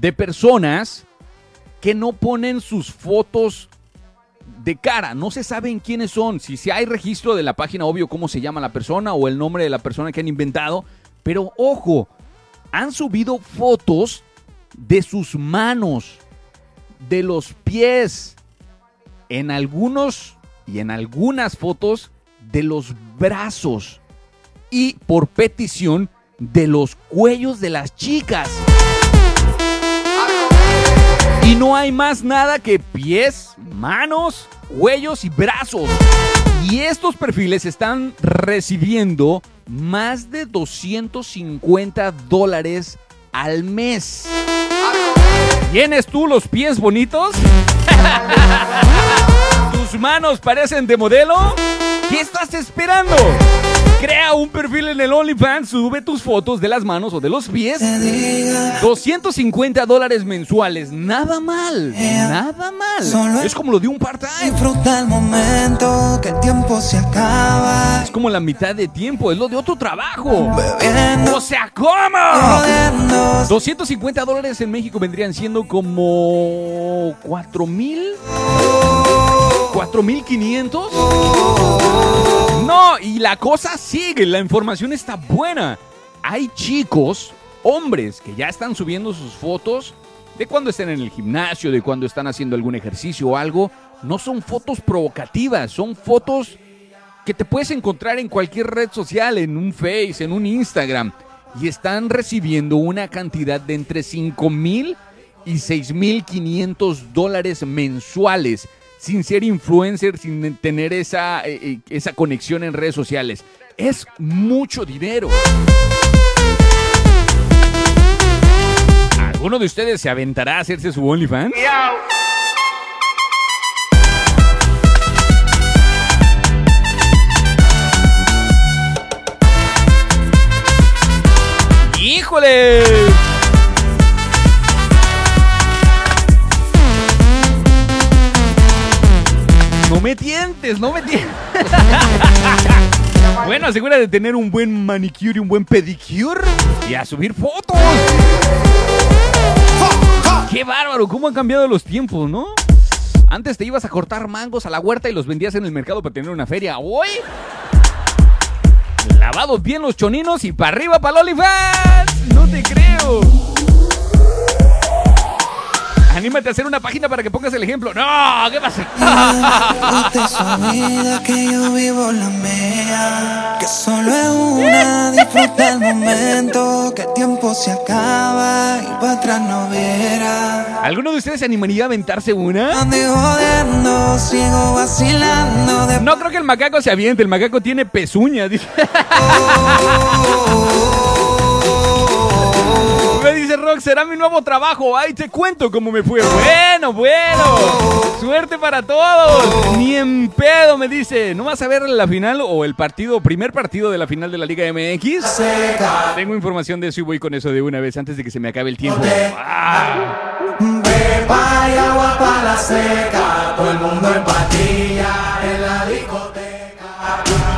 Speaker 1: de personas que no ponen sus fotos de cara. No se saben quiénes son. Si, si hay registro de la página, obvio cómo se llama la persona o el nombre de la persona que han inventado. Pero ojo, han subido fotos de sus manos, de los pies, en algunos y en algunas fotos de los brazos y por petición de los cuellos de las chicas. Y no hay más nada que pies, manos, cuellos y brazos. Y estos perfiles están recibiendo más de 250 dólares al mes. ¿Tienes tú los pies bonitos? ¿Tus manos parecen de modelo? ¿Qué estás esperando? Crea un perfil en el OnlyFans, sube tus fotos de las manos o de los pies. 250 dólares mensuales, nada mal, nada mal. Es como lo de un part-time.
Speaker 2: Disfruta el momento, que el tiempo se acaba.
Speaker 1: Es como la mitad de tiempo, es lo de otro trabajo. O sea, ¿cómo? 250 dólares en México vendrían siendo como 4 mil. 4500. No, y la cosa sigue, la información está buena. Hay chicos, hombres, que ya están subiendo sus fotos de cuando están en el gimnasio, de cuando están haciendo algún ejercicio o algo. No son fotos provocativas, son fotos que te puedes encontrar en cualquier red social, en un Face, en un Instagram. Y están recibiendo una cantidad de entre 5 mil y 6 mil 500 dólares mensuales sin ser influencer, sin tener esa, eh, eh, esa conexión en redes sociales. Es mucho dinero. ¿Alguno de ustedes se aventará a hacerse su OnlyFans? ¡Híjole! Me tientes, no me tientes. bueno, asegura de tener un buen manicure y un buen pedicure y a subir fotos. Qué bárbaro, cómo han cambiado los tiempos, ¿no? Antes te ibas a cortar mangos a la huerta y los vendías en el mercado para tener una feria. Hoy, lavados bien los choninos y para arriba para el OnlyFans. No te creo. Anímate a hacer una página para que pongas el ejemplo. No, ¿qué pasa?
Speaker 2: Usted su vida que yo vivo la mía. Que solo es una, disfruta el momento. Que el tiempo se acaba y para atrás no verá.
Speaker 1: ¿Alguno de ustedes se animaría a aventarse una?
Speaker 2: Ando jodiendo, sigo vacilando. De...
Speaker 1: No creo que el macaco se aviente. El macaco tiene pezuñas. dice. Me dice Rock, será mi nuevo trabajo. Ay, te cuento cómo me fue. Bueno, bueno. Suerte para todos. Ni en pedo, me dice. ¿No vas a ver la final o el partido, primer partido de la final de la Liga MX? Tengo información de eso y voy con eso de una vez antes de que se me acabe el tiempo. Ah.
Speaker 3: Vaya agua para la seca, todo el mundo en patilla en la discoteca.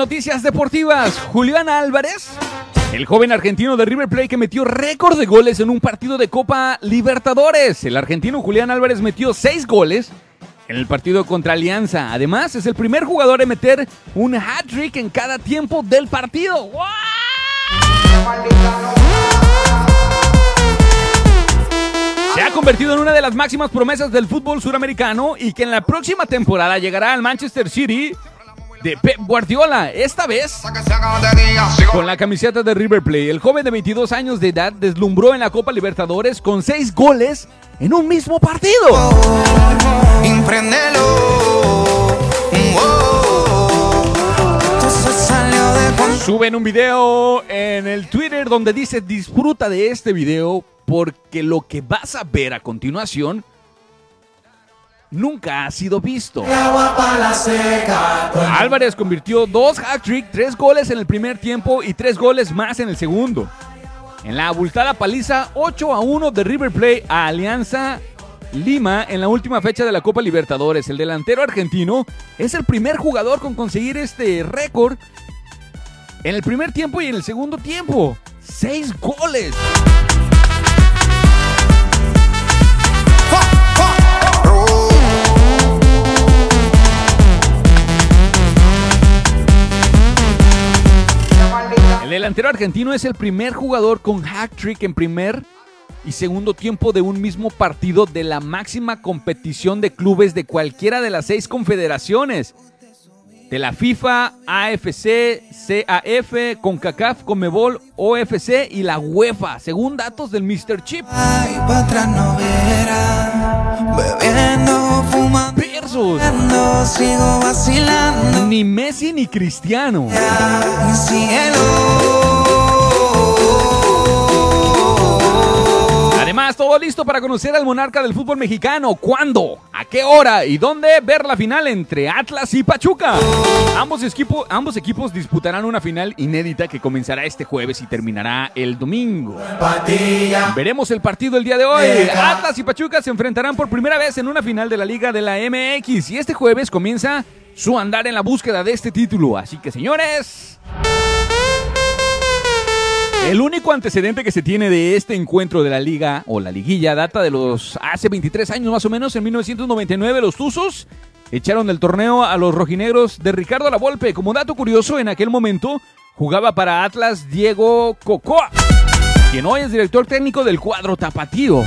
Speaker 1: Noticias deportivas, Julián Álvarez, el joven argentino de River Plate que metió récord de goles en un partido de Copa Libertadores. El argentino Julián Álvarez metió seis goles en el partido contra Alianza. Además, es el primer jugador en meter un hat-trick en cada tiempo del partido. Se ha convertido en una de las máximas promesas del fútbol suramericano y que en la próxima temporada llegará al Manchester City de Pep Guardiola. Esta vez con la camiseta de River Plate. El joven de 22 años de edad deslumbró en la Copa Libertadores con seis goles en un mismo partido. Suben un video en el Twitter donde dice disfruta de este video porque lo que vas a ver a continuación nunca ha sido visto. Álvarez convirtió dos hat-trick, tres goles en el primer tiempo y tres goles más en el segundo. En la abultada paliza 8 a 1 de River Plate a Alianza Lima en la última fecha de la Copa Libertadores. El delantero argentino es el primer jugador con conseguir este récord en el primer tiempo y en el segundo tiempo. Seis goles. Delantero argentino es el primer jugador con hat-trick en primer y segundo tiempo de un mismo partido de la máxima competición de clubes de cualquiera de las seis confederaciones. De la FIFA, AFC, CAF, CONCACAF, CONMEBOL, OFC y la UEFA, según datos del Mr. Chip.
Speaker 2: Ay, no verá, bebiendo, fumando,
Speaker 1: Versus.
Speaker 2: sigo vacilando.
Speaker 1: Ni Messi ni Cristiano.
Speaker 2: Mi cielo.
Speaker 1: Todo listo para conocer al monarca del fútbol mexicano. ¿Cuándo? ¿A qué hora? ¿Y dónde ver la final entre Atlas y Pachuca? Ambos, equipo- ambos equipos disputarán una final inédita que comenzará este jueves y terminará el domingo.
Speaker 3: patilla.
Speaker 1: Veremos el partido el día de hoy. Atlas y Pachuca se enfrentarán por primera vez en una final de la Liga de la MX y este jueves comienza su andar en la búsqueda de este título. Así que, señores, el único antecedente que se tiene de este encuentro de la liga o la liguilla data de los hace 23 años más o menos, en 1999 los Tuzos echaron del torneo a los rojinegros de Ricardo Lavolpe. Como dato curioso, en aquel momento jugaba para Atlas Diego Cocoa, quien hoy es director técnico del cuadro tapatío.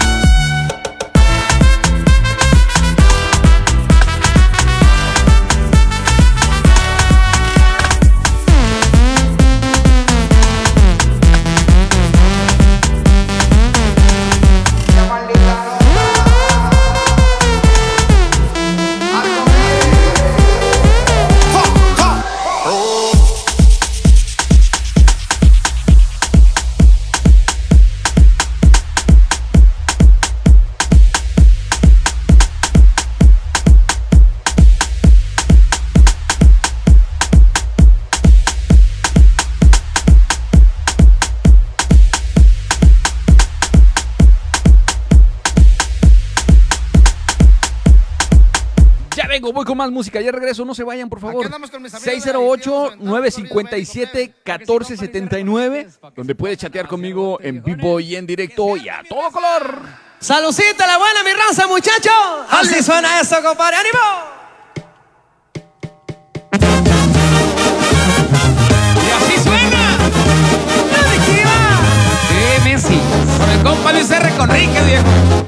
Speaker 1: Con más música, ya regreso, no se vayan, por favor. 608-957-1479, donde puede chatear conmigo en vivo y en directo y a todo color.
Speaker 23: Salucita la buena, mi raza, muchachos. Así suena eso, compadre. ¡Ánimo!
Speaker 4: Y así suena.
Speaker 23: Sí, Messi. Con el compa Luis R. Conríquez, viejo.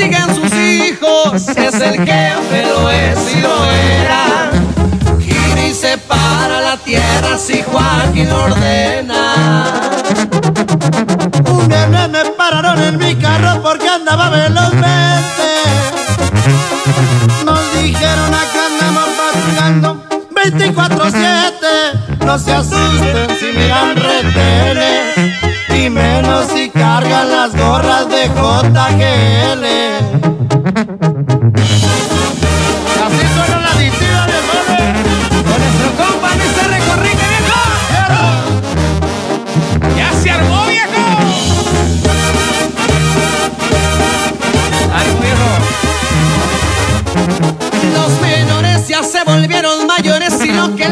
Speaker 23: sigan sus hijos, es el jefe, lo es y lo era. Gira separa la tierra si Joaquín lo ordena. Una vez me
Speaker 22: pararon en
Speaker 23: mi carro porque andaba velozmente. Nos dijeron acá andamos patrullando 24-7.
Speaker 4: No se asusten si
Speaker 23: miran retenes y menos si cargan las gorras de JG.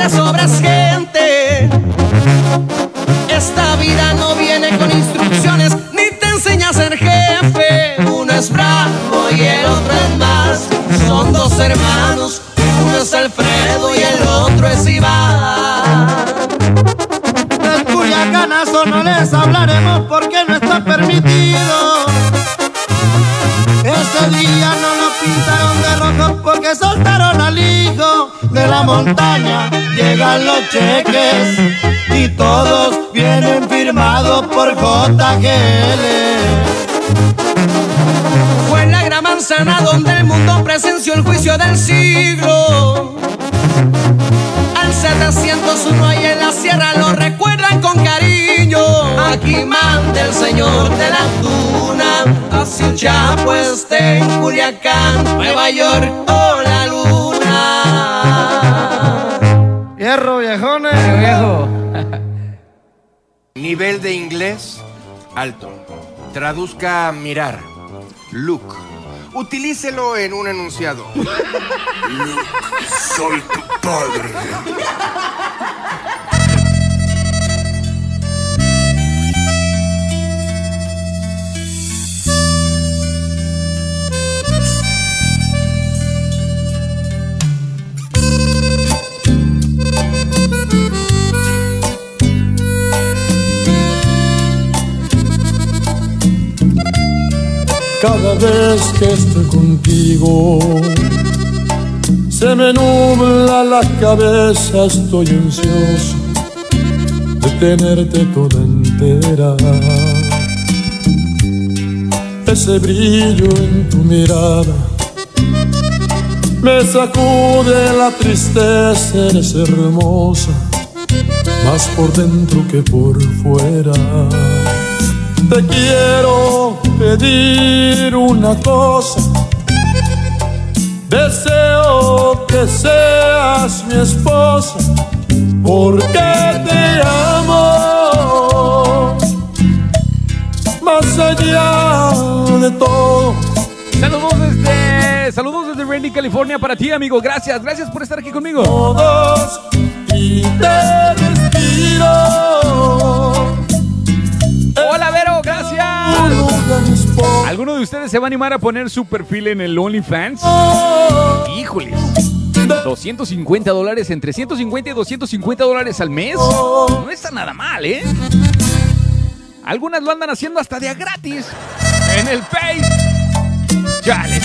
Speaker 23: Que les sobra es gente. Esta vida no viene con instrucciones ni te enseña a ser jefe. Uno es bravo y el otro es más. Son dos hermanos, uno es Alfredo y el otro es Iván.
Speaker 22: Del Culiacanazo no les hablaremos porque no está permitido. Ese día no lo pintaron de rojo porque soltaron al hijo de la montaña. Llegan los cheques y todos vienen firmados por JGL.
Speaker 23: Fue en la gran manzana donde el mundo presenció el juicio del siglo. Al 701 ahí en la sierra lo recuerdan con cariño. Aquí manda el señor de la tuna. Así un chapo esté en Culiacán, Nueva York o
Speaker 22: Hierro, viejones.
Speaker 23: Viejo.
Speaker 19: Nivel de inglés alto. Traduzca mirar. Look. Utilícelo en un enunciado.
Speaker 3: Soy tu padre.
Speaker 24: Cada vez que estoy contigo, se me nubla la cabeza, estoy ansioso de tenerte toda entera. Ese brillo en tu mirada me sacude la tristeza, eres hermosa, más por dentro que por fuera. Te quiero pedir una cosa. Deseo que seas mi esposa, porque te amo. Más allá de todo.
Speaker 1: Saludos desde, saludos desde Randy, California para ti, amigo. Gracias, gracias por estar aquí conmigo.
Speaker 24: Todos y te despido.
Speaker 1: ¿Alguno de ustedes se va a animar a poner su perfil en el OnlyFans? Híjoles. 250 dólares, entre 150 y 250 dólares al mes. No está nada mal, ¿eh? Algunas lo andan haciendo hasta de gratis. En el Face. Chale.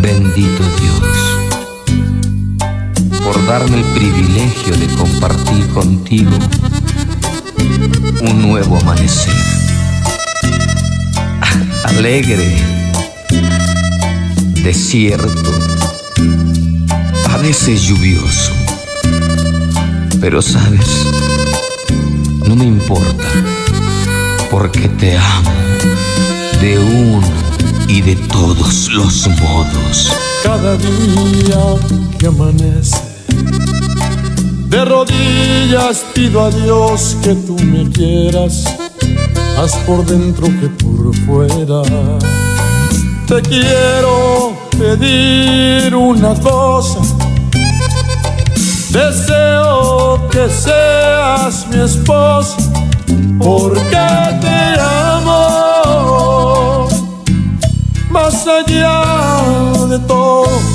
Speaker 25: Bendito Dios, darme el privilegio de compartir contigo un nuevo amanecer. Alegre, desierto, a veces lluvioso. Pero sabes, no me importa, porque te amo de uno y de todos los modos.
Speaker 24: Cada día que amanece, de rodillas pido a Dios que tú me quieras, más por dentro que por fuera. Te quiero pedir una cosa, deseo que seas mi esposa, porque te amo más allá de todo,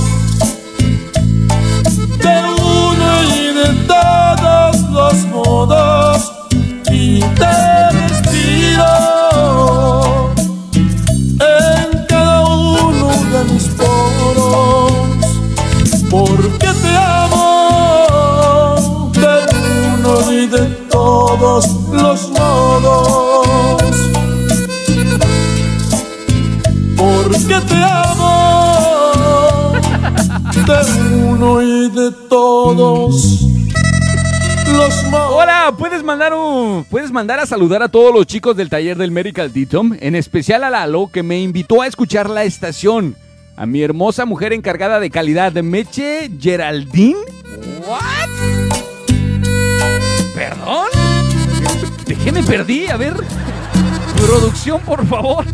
Speaker 1: mandar un, puedes mandar a saludar a todos los chicos del taller del Medical Ditom, en especial a Lalo que me invitó a escuchar la estación. A mi hermosa mujer encargada de calidad de Meche Geraldine. What? ¿Perdón? ¿De qué me perdí? A ver. Producción, por favor.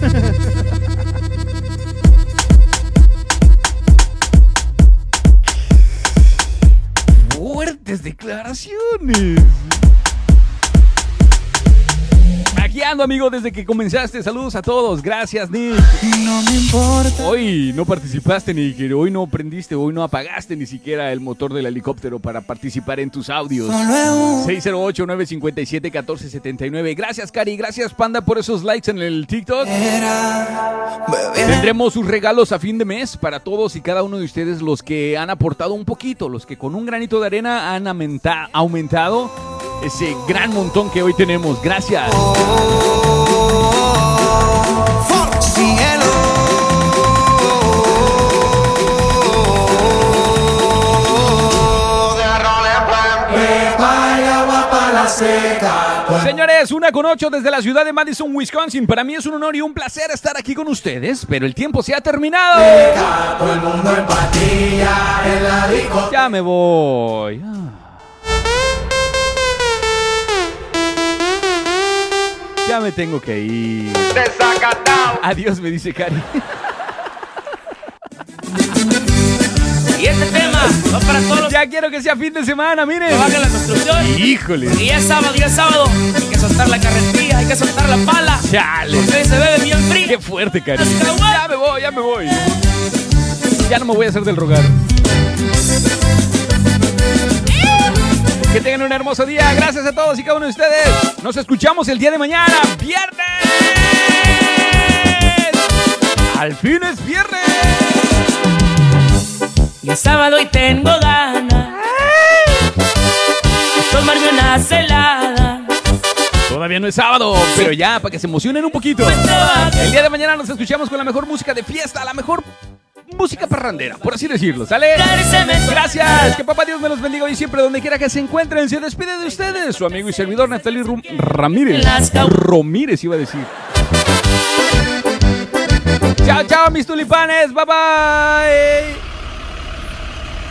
Speaker 1: Fuertes declaraciones. Aquí ando, amigo, desde que comenzaste. Saludos a todos. Gracias, Nick.
Speaker 2: No me importa.
Speaker 1: Hoy no participaste, Nick. Hoy no prendiste, hoy no apagaste ni siquiera el motor del helicóptero para participar en tus audios. 608-957-1479. Gracias, Cari. Gracias, Panda, por esos likes en el TikTok. Tendremos sus regalos a fin de mes para todos y cada uno de ustedes, los que han aportado un poquito, los que con un granito de arena han aumenta- aumentado ese gran montón que hoy tenemos. Gracias. Señores, una con ocho desde la ciudad de Madison, Wisconsin. Para mí es un honor y un placer estar aquí con ustedes, pero el tiempo se ha terminado.
Speaker 3: Todo el mundo en patilla en la discoteca.
Speaker 1: Ya me voy. Ya me tengo que ir. Adiós, me dice Cari.
Speaker 4: Y este tema va para todos los
Speaker 1: Ya quiero que sea fin de semana, miren.
Speaker 4: que bajan la construcción.
Speaker 1: Híjole.
Speaker 4: Y es sábado, y es sábado. Hay que soltar la carretilla, hay que soltar la pala.
Speaker 1: Chale.
Speaker 4: Porque hoy se bebe bien frío.
Speaker 1: Qué fuerte, Cari. Ya me voy, ya me voy. Ya no me voy a hacer del rogar. Que tengan un hermoso día. Gracias a todos y cada uno de ustedes. Nos escuchamos el día de mañana, viernes. Al fin es viernes.
Speaker 4: Y es sábado y tengo ganas. de Tomarme una celada.
Speaker 1: Todavía no es sábado, pero ya, para que se emocionen un poquito. El día de mañana nos escuchamos con la mejor música de fiesta, la mejor música parrandera, por así decirlo, ¿sale? Gracias, que papá Dios me los bendiga hoy y siempre donde quiera que se encuentren. Se despide de ustedes, su amigo y servidor Natalie Rum- Ramírez. Romírez iba a decir. Chao, chao, mis tulipanes, bye bye.